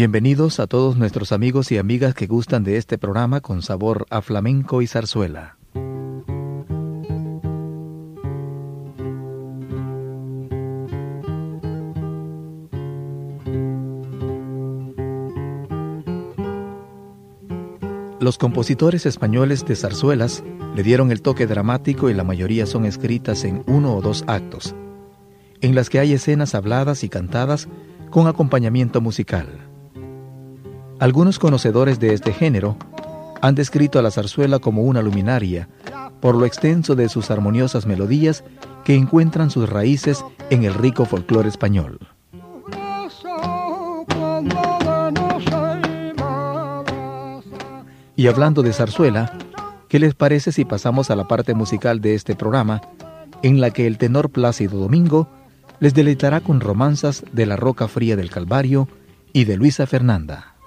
Bienvenidos a todos nuestros amigos y amigas que gustan de este programa con sabor a flamenco y zarzuela. Los compositores españoles de zarzuelas le dieron el toque dramático y la mayoría son escritas en uno o dos actos, en las que hay escenas habladas y cantadas con acompañamiento musical. Algunos conocedores de este género han descrito a la zarzuela como una luminaria, por lo extenso de sus armoniosas melodías que encuentran sus raíces en el rico folclore español. Y hablando de zarzuela, ¿qué les parece si pasamos a la parte musical de este programa, en la que el tenor Plácido Domingo les deleitará con romanzas de La Roca Fría del Calvario y de Luisa Fernanda?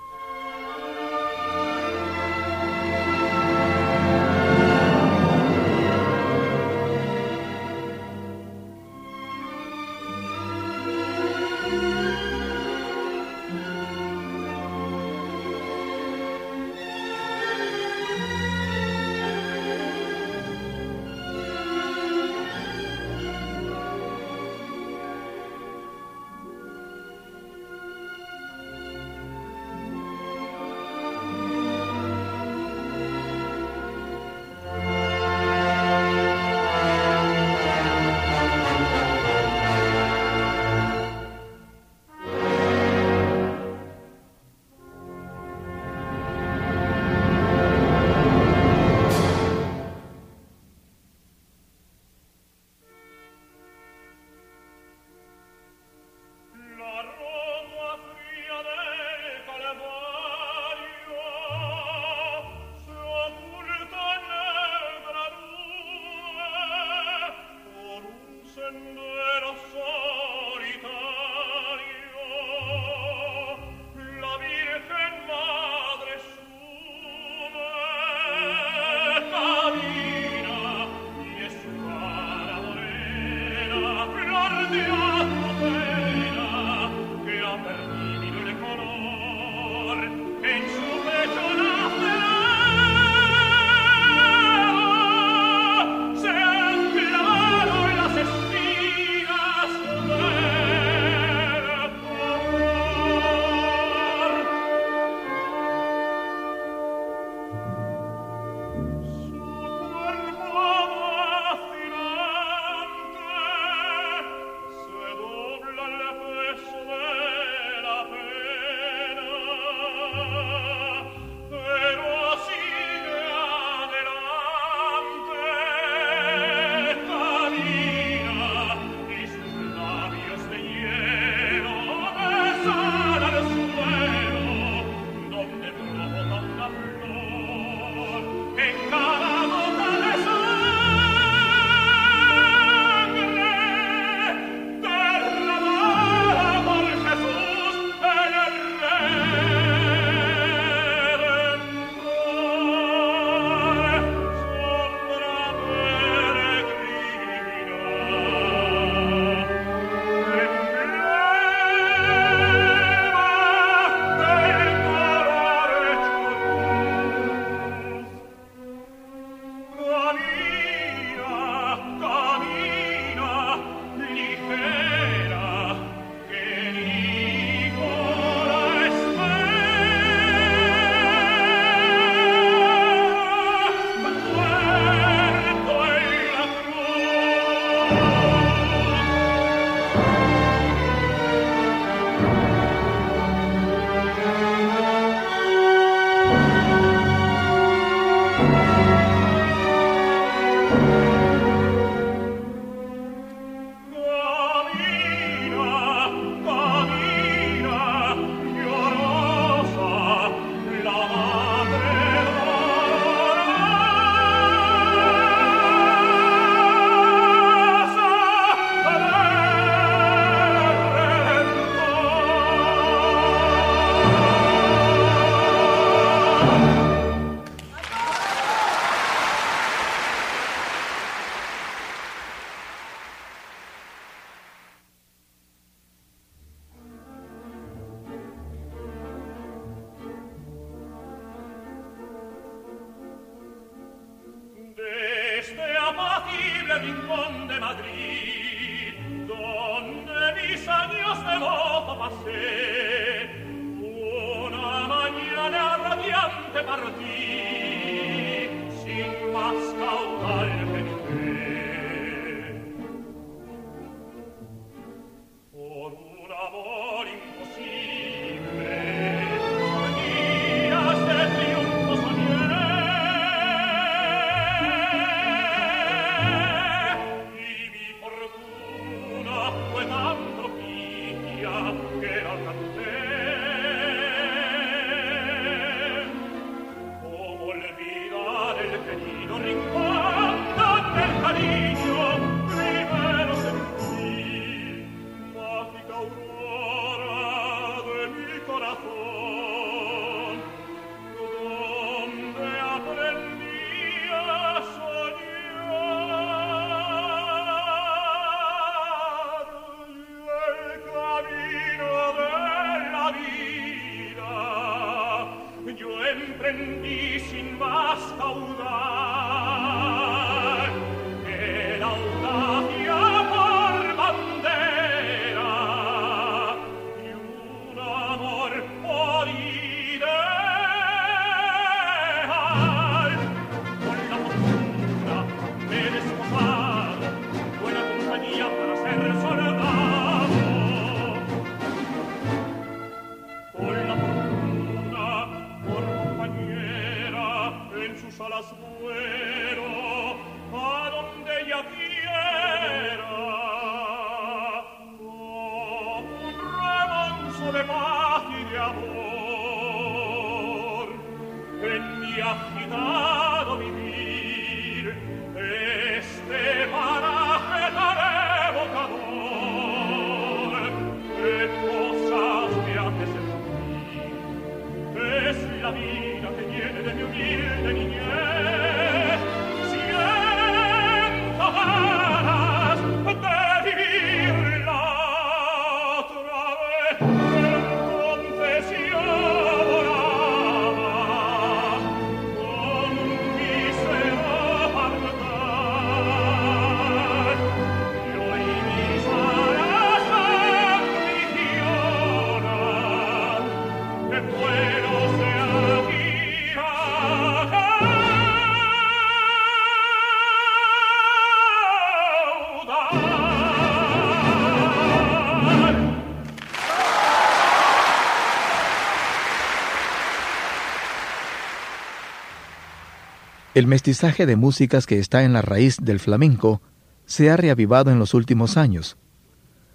El mestizaje de músicas que está en la raíz del flamenco se ha reavivado en los últimos años,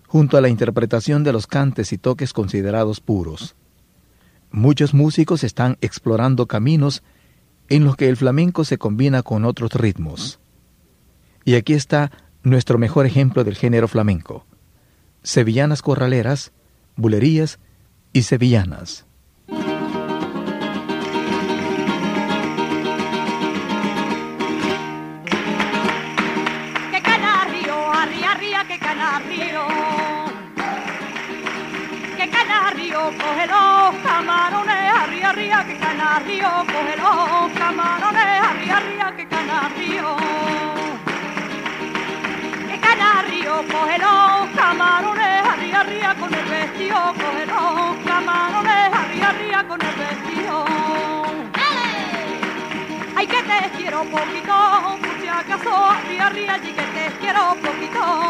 junto a la interpretación de los cantes y toques considerados puros. Muchos músicos están explorando caminos en los que el flamenco se combina con otros ritmos. Y aquí está nuestro mejor ejemplo del género flamenco. Sevillanas corraleras, bulerías y sevillanas. Coge los camarones, arriba, arriba, que canario, coge los camarones, arriba, arriba, que canario. Que canario, coge los camarones, arriba, arriba, con el vestido, coge los camarones, arriba, arriba, con el vestido. Ay, que te quiero poquito, por si acaso, arriba, arriba, y que te quiero poquito,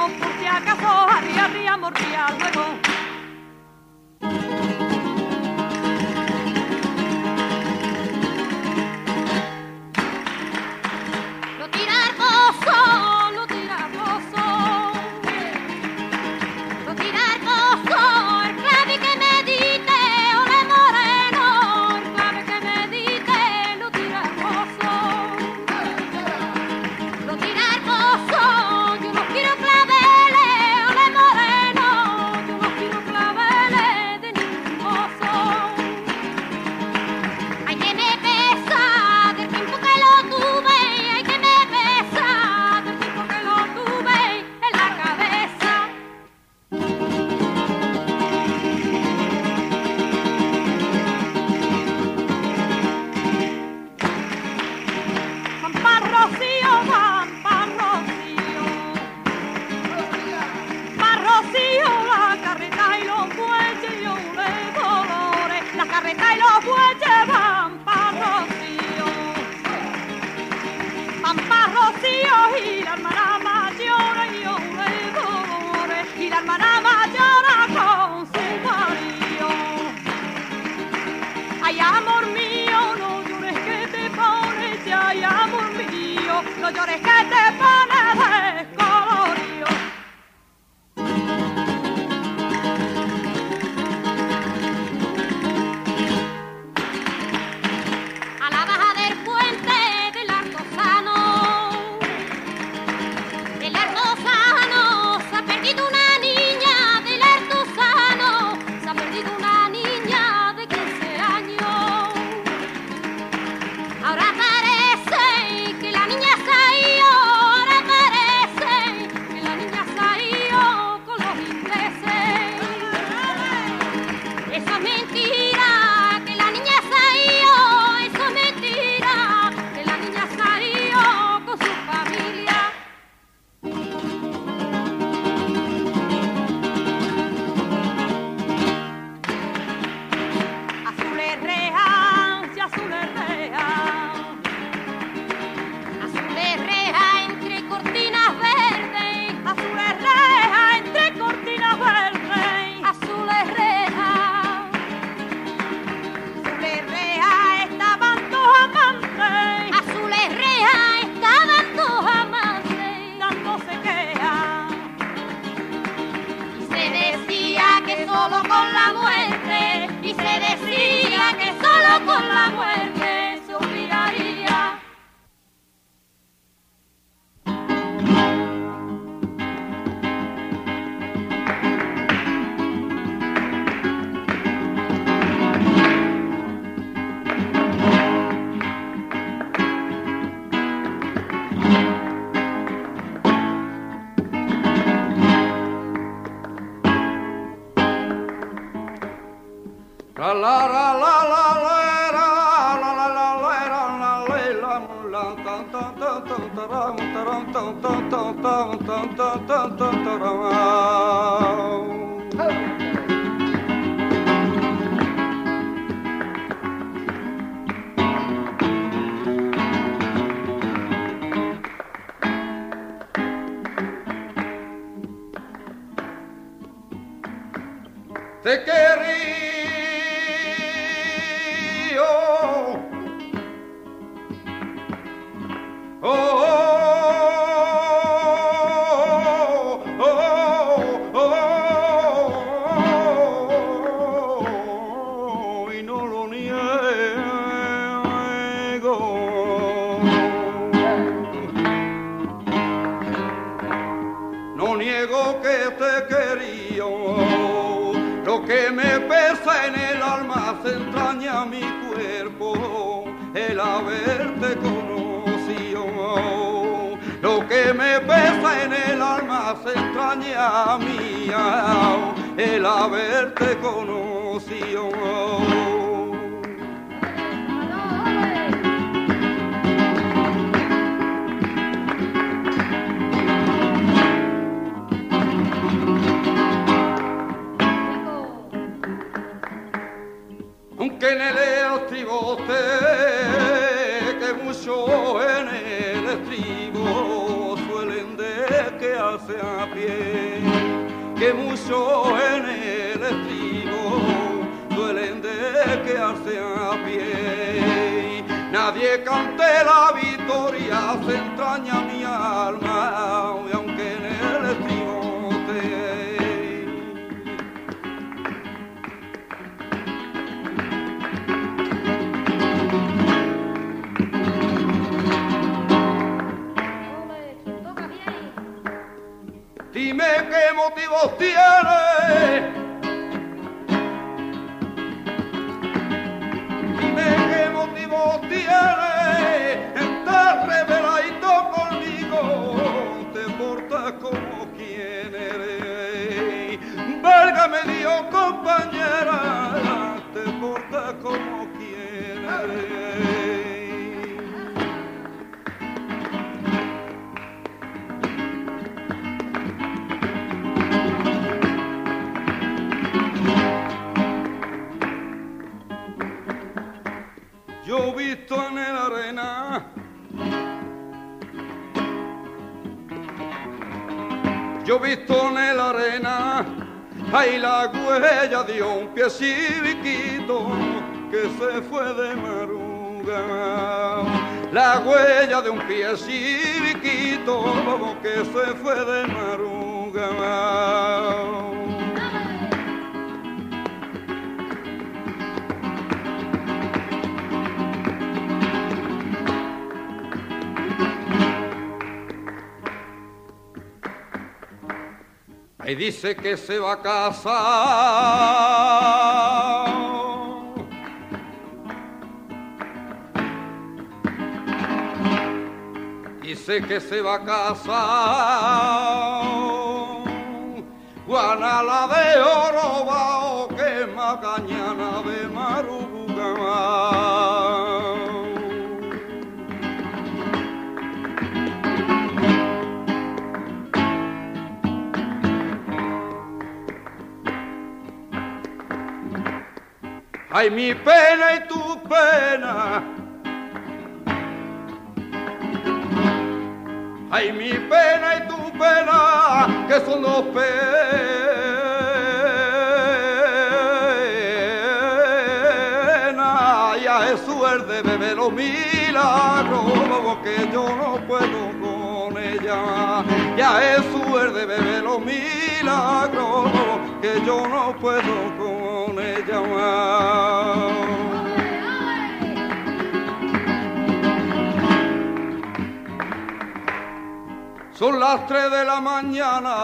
diversamente Te quiero el haberte conocido. Lo que me pesa en el alma se extraña mía, el haberte conocido. che nelle altre volte que mucho en el estribo suelen de que hace a pie que mucho en el estribo suelen de que hace a pie. Nadie cante la victoria se entraña mi alma tiene. en la arena. Yo he visto en la arena, hay la huella de un pie civiquito que se fue de maruga. La huella de un pie civiquito que se fue de maruga. Y dice que se va a casar. Dice que se va a casar. Juana la de oro o que macañana de Ay, mi pena y tu pena. Ay, mi pena y tu pena, que son dos penas. Ya es suerte, bebé, los milagros, que yo no puedo con ella. Ya es suerte, bebé, los milagros, que yo no puedo Son las tres de la mañana.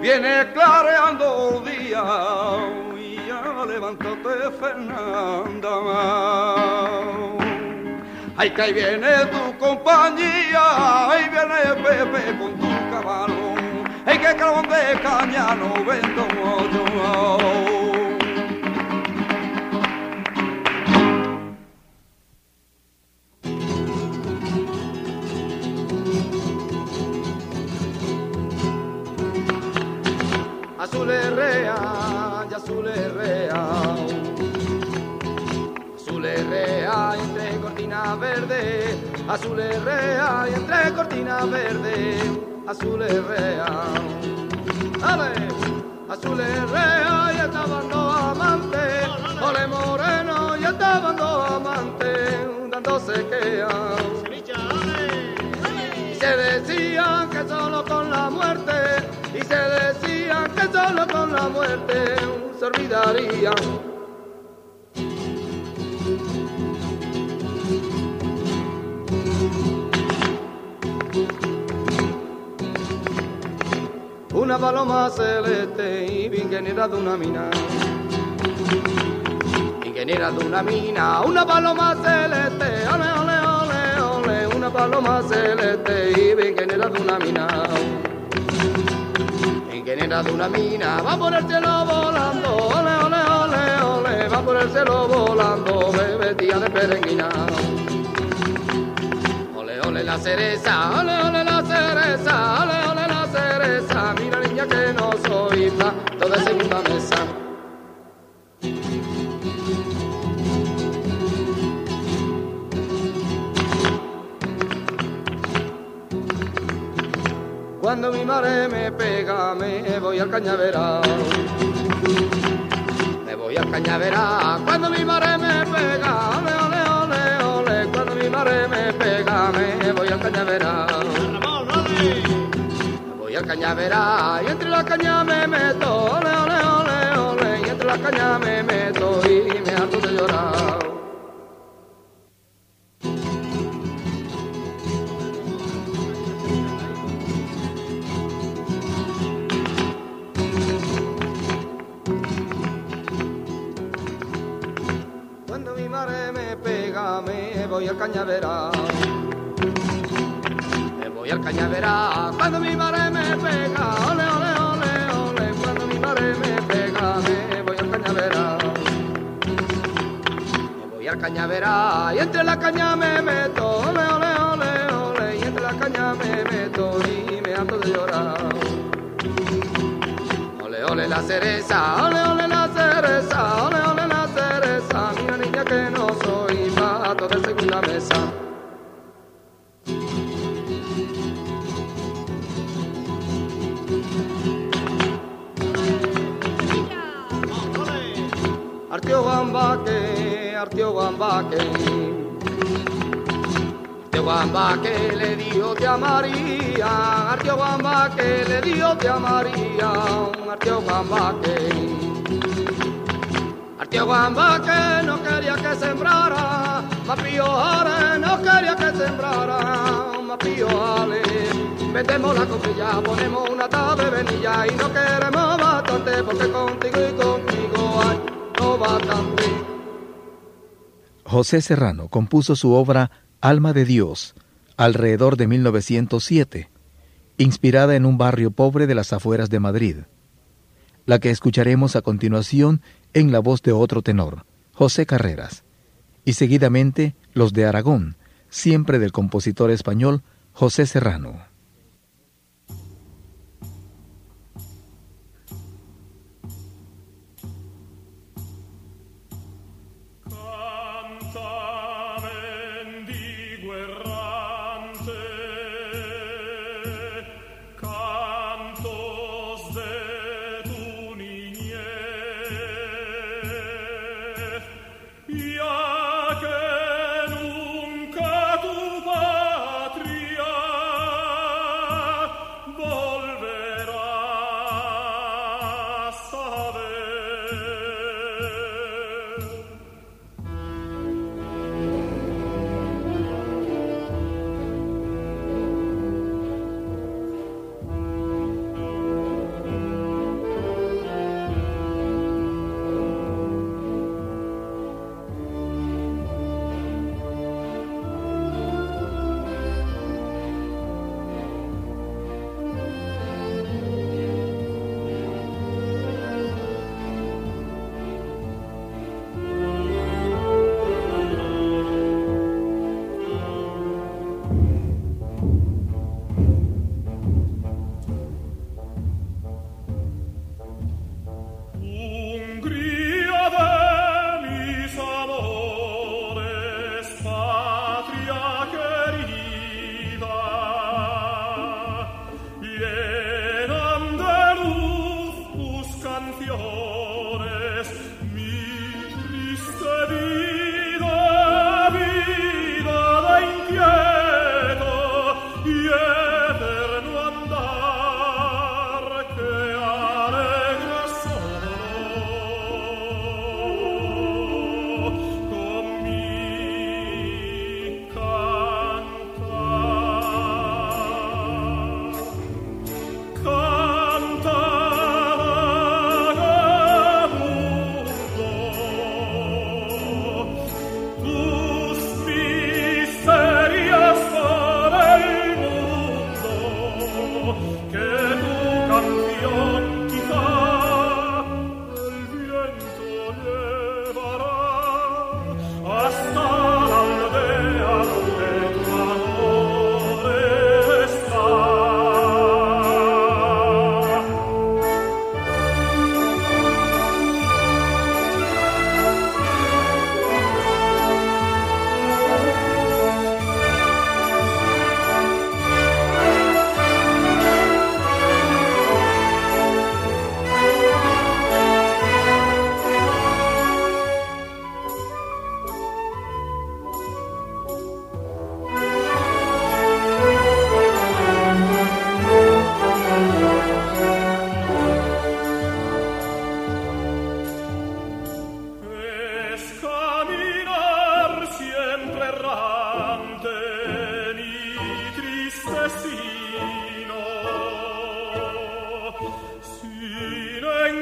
Viene clareando el día y ya levántate Fernanda. Ay, que ahí viene tu compañía, ahí viene Pepe con tu. Ay, que carbón de caña no vendo yo. azul herrea y azul y entre cortina verde, azul herrea y entre cortina verde, azul herrea. ¡Ale! Azul herrea y estaban dos amantes, ole moreno y estaban dos amantes, dándose quea. Y se decían que solo con la muerte, y se decían que solo con la muerte se olvidarían. Una paloma celeste y ingeniera de una mina. Ingeniera de una mina, una paloma celeste, ole, ole, ole, ole, una paloma celeste y ingeniera de una mina. Ingeniera de una mina, va por el cielo volando, ole, ole, ole, ole, va por el cielo volando, bebé tía de peregrina. Ole, ole la cereza, ole, ole la cereza, ole, mira niña que no soy plato de segunda mesa. Cuando mi madre me pega, me voy al cañaveral. Me voy al cañaveral. Cuando mi madre me pega, ole, ole, ole, ole. Cuando mi madre me pega, me voy al cañaveral. Voy al cañaveral y entre la caña me meto, ole, ole, ole, ole. Y entre la caña me meto y me harto de llorar. Cuando mi madre me pega, me voy al cañaveral. Me voy al cañaveral. Cuando mi madre cañaveral y entre la caña me meto, ole, ole, ole, ole. Y entre la caña me meto y me harto de llorar. Ole, ole la cereza, ole, ole la cereza, ole, ole la cereza, mira niña que no soy pato de segunda mesa. Artio Guambaque, Artio Guambaque le dio te a María, Artio Guambaque le dio te a María. Artio Guambaque no quería que sembrara, Mapío Ale no quería que sembrara, Mapío Ale. Metemos la copilla, ponemos una tabla venilla y no queremos bastante porque contigo y conmigo hay no bastante. José Serrano compuso su obra Alma de Dios alrededor de 1907, inspirada en un barrio pobre de las afueras de Madrid. La que escucharemos a continuación en la voz de otro tenor, José Carreras, y seguidamente los de Aragón, siempre del compositor español José Serrano. guerra. Tu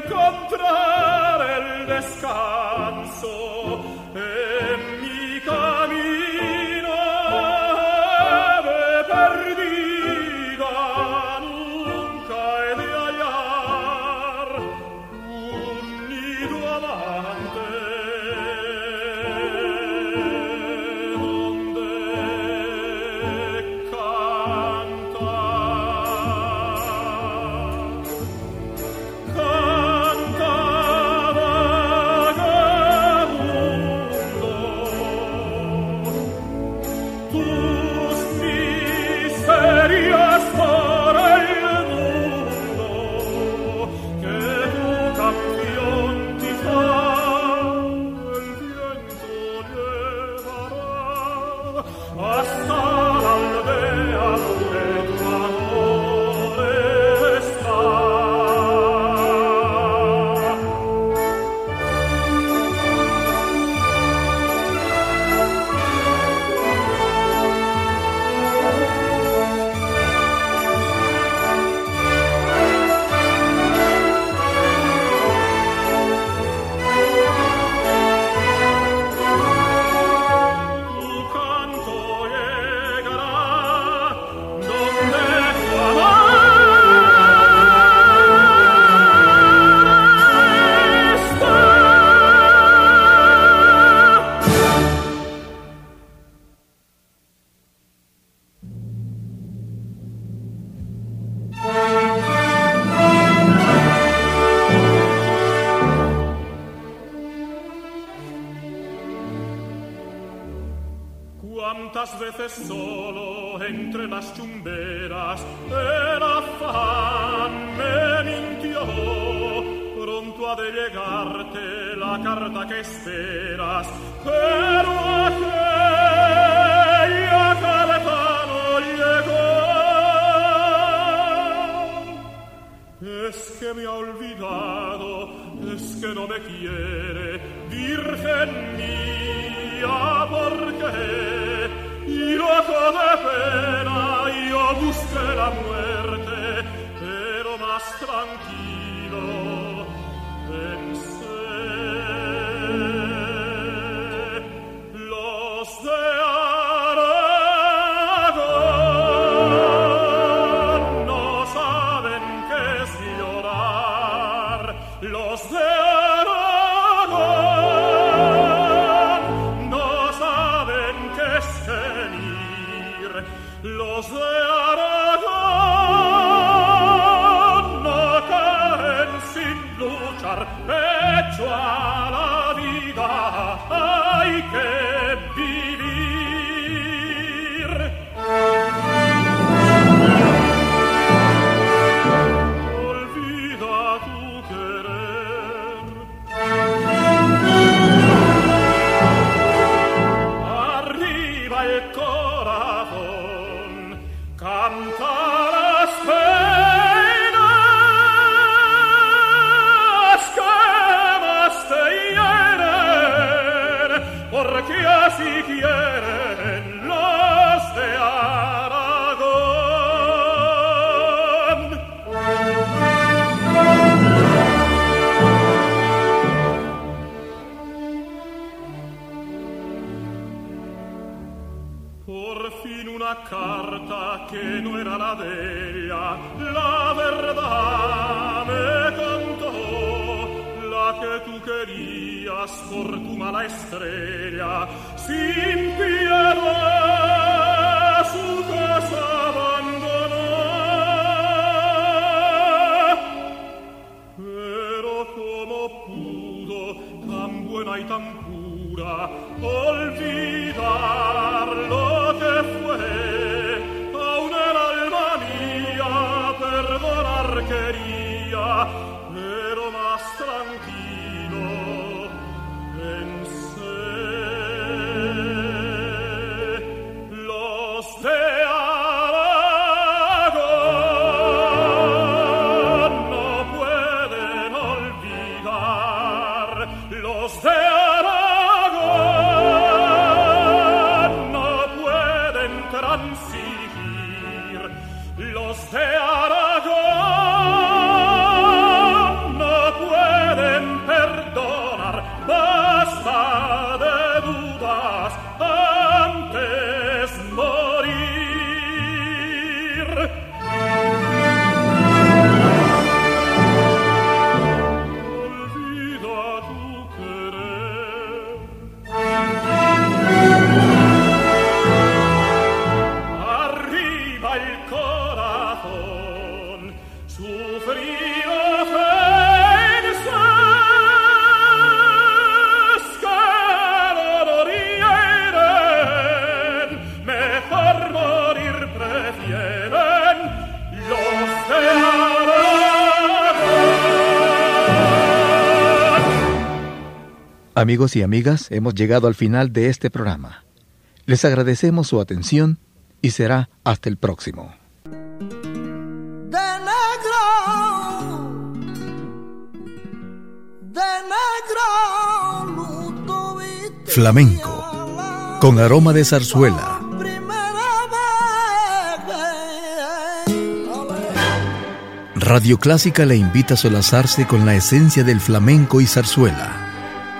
incontrare il descanso. Pero a qué y a Calebano llegó. Es que me ha olvidado, es que no me quiere, virgen mía, porque Yo a toda pena y yo busqué la muerte, pero más tranquila. Amigos y amigas, hemos llegado al final de este programa. Les agradecemos su atención y será hasta el próximo. De negro, de negro, Flamenco, con aroma de zarzuela. Radio Clásica le invita a solazarse con la esencia del flamenco y zarzuela